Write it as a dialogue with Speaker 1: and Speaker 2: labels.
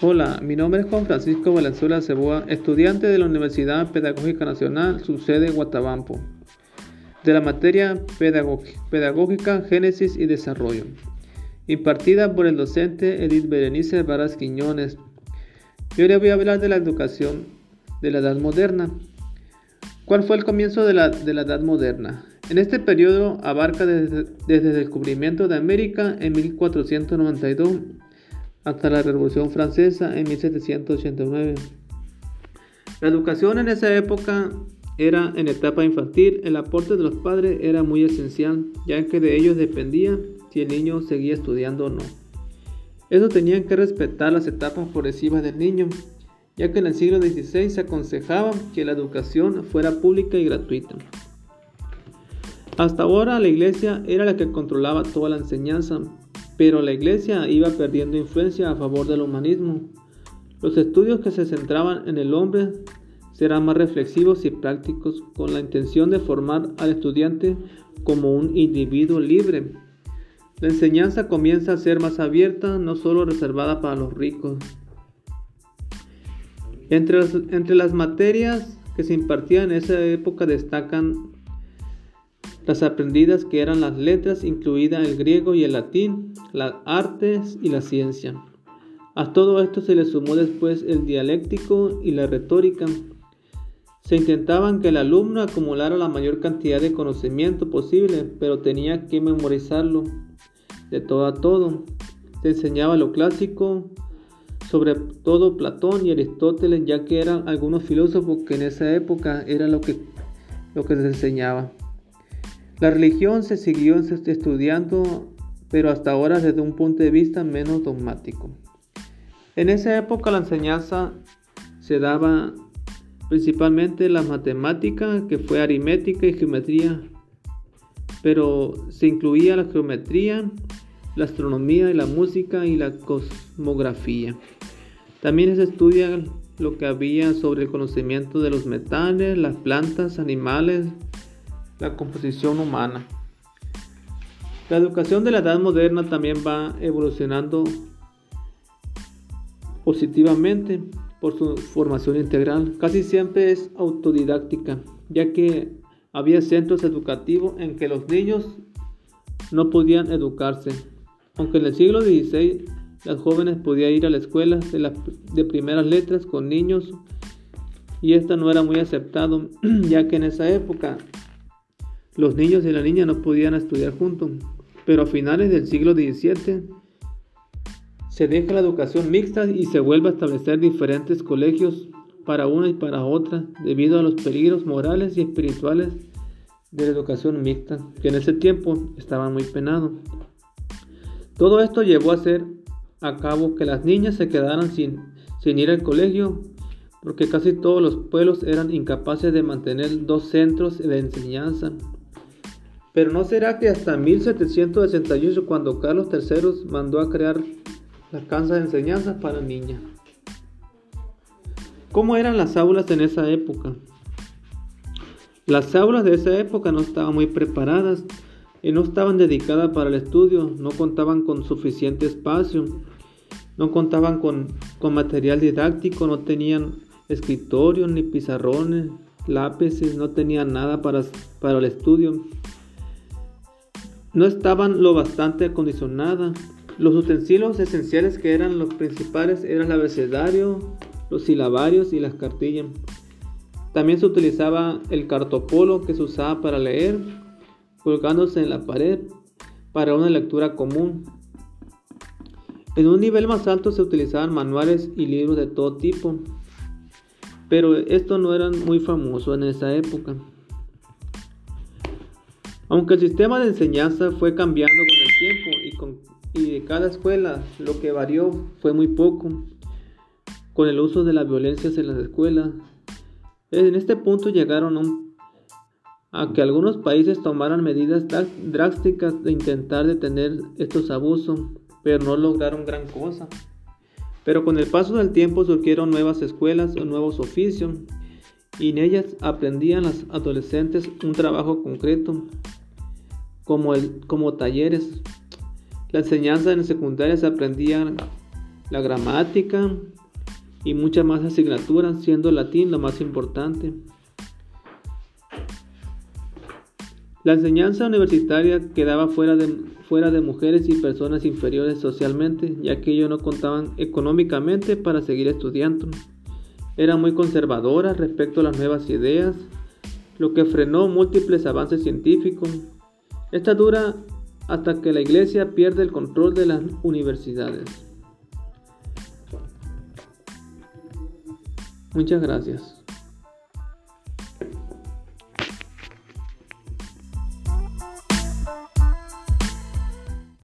Speaker 1: Hola, mi nombre es Juan Francisco Valenzuela Ceboa, estudiante de la Universidad Pedagógica Nacional, su sede Guatabampo, de la materia Pedagógica, Génesis y Desarrollo, impartida por el docente Edith Berenice Varas Quiñones. Yo le voy a hablar de la educación de la Edad Moderna. ¿Cuál fue el comienzo de la, de la Edad Moderna? En este periodo abarca desde, desde el descubrimiento de América en 1492 hasta la Revolución Francesa en 1789. La educación en esa época era en etapa infantil, el aporte de los padres era muy esencial, ya que de ellos dependía si el niño seguía estudiando o no. Eso tenían que respetar las etapas progresivas del niño, ya que en el siglo XVI se aconsejaba que la educación fuera pública y gratuita. Hasta ahora la iglesia era la que controlaba toda la enseñanza, pero la iglesia iba perdiendo influencia a favor del humanismo. Los estudios que se centraban en el hombre serán más reflexivos y prácticos con la intención de formar al estudiante como un individuo libre. La enseñanza comienza a ser más abierta, no solo reservada para los ricos. Entre las, entre las materias que se impartían en esa época destacan las aprendidas que eran las letras, incluida el griego y el latín, las artes y la ciencia. A todo esto se le sumó después el dialéctico y la retórica. Se intentaban que el alumno acumulara la mayor cantidad de conocimiento posible, pero tenía que memorizarlo de todo a todo. Se enseñaba lo clásico, sobre todo Platón y Aristóteles, ya que eran algunos filósofos que en esa época era lo que, lo que se enseñaba. La religión se siguió estudiando, pero hasta ahora desde un punto de vista menos dogmático. En esa época la enseñanza se daba principalmente la matemática, que fue aritmética y geometría, pero se incluía la geometría, la astronomía y la música y la cosmografía. También se estudia lo que había sobre el conocimiento de los metales, las plantas, animales, la composición humana. La educación de la edad moderna también va evolucionando positivamente por su formación integral. Casi siempre es autodidáctica, ya que había centros educativos en que los niños no podían educarse. Aunque en el siglo XVI las jóvenes podían ir a la escuela de, de primeras letras con niños y esto no era muy aceptado, ya que en esa época los niños y la niña no podían estudiar juntos, pero a finales del siglo XVII se deja la educación mixta y se vuelve a establecer diferentes colegios para una y para otra debido a los peligros morales y espirituales de la educación mixta, que en ese tiempo estaba muy penado. Todo esto llevó a hacer a cabo que las niñas se quedaran sin, sin ir al colegio, porque casi todos los pueblos eran incapaces de mantener dos centros de enseñanza pero no será que hasta 1768 cuando Carlos III mandó a crear la casa de enseñanza para niñas. ¿Cómo eran las aulas en esa época? Las aulas de esa época no estaban muy preparadas y no estaban dedicadas para el estudio, no contaban con suficiente espacio, no contaban con, material didáctico, no tenían escritorios ni pizarrones, lápices, no tenían nada para, para el estudio no estaban lo bastante acondicionadas. Los utensilios esenciales que eran los principales eran el abecedario, los silabarios y las cartillas. También se utilizaba el cartopolo que se usaba para leer, colgándose en la pared para una lectura común. En un nivel más alto se utilizaban manuales y libros de todo tipo, pero estos no eran muy famosos en esa época. Aunque el sistema de enseñanza fue cambiando con el tiempo y, con, de cada escuela lo que varió fue muy poco con el uso de la violencia en las escuelas. En este punto llegaron a que algunos países tomaran medidas drásticas de intentar detener estos abusos, pero no lograron gran cosa. Pero con el paso del tiempo surgieron nuevas escuelas o nuevos oficios y en ellas aprendían las adolescentes un trabajo concreto como, el, como talleres. La enseñanza en secundaria se aprendía la gramática y muchas más asignaturas, siendo latín lo más importante. La enseñanza universitaria quedaba fuera de, fuera de mujeres y personas inferiores socialmente, ya que ellos no contaban económicamente para seguir estudiando. Era muy conservadora respecto a las nuevas ideas, lo que frenó múltiples avances científicos. Esta dura hasta que la Iglesia pierde el control de las universidades. Muchas gracias.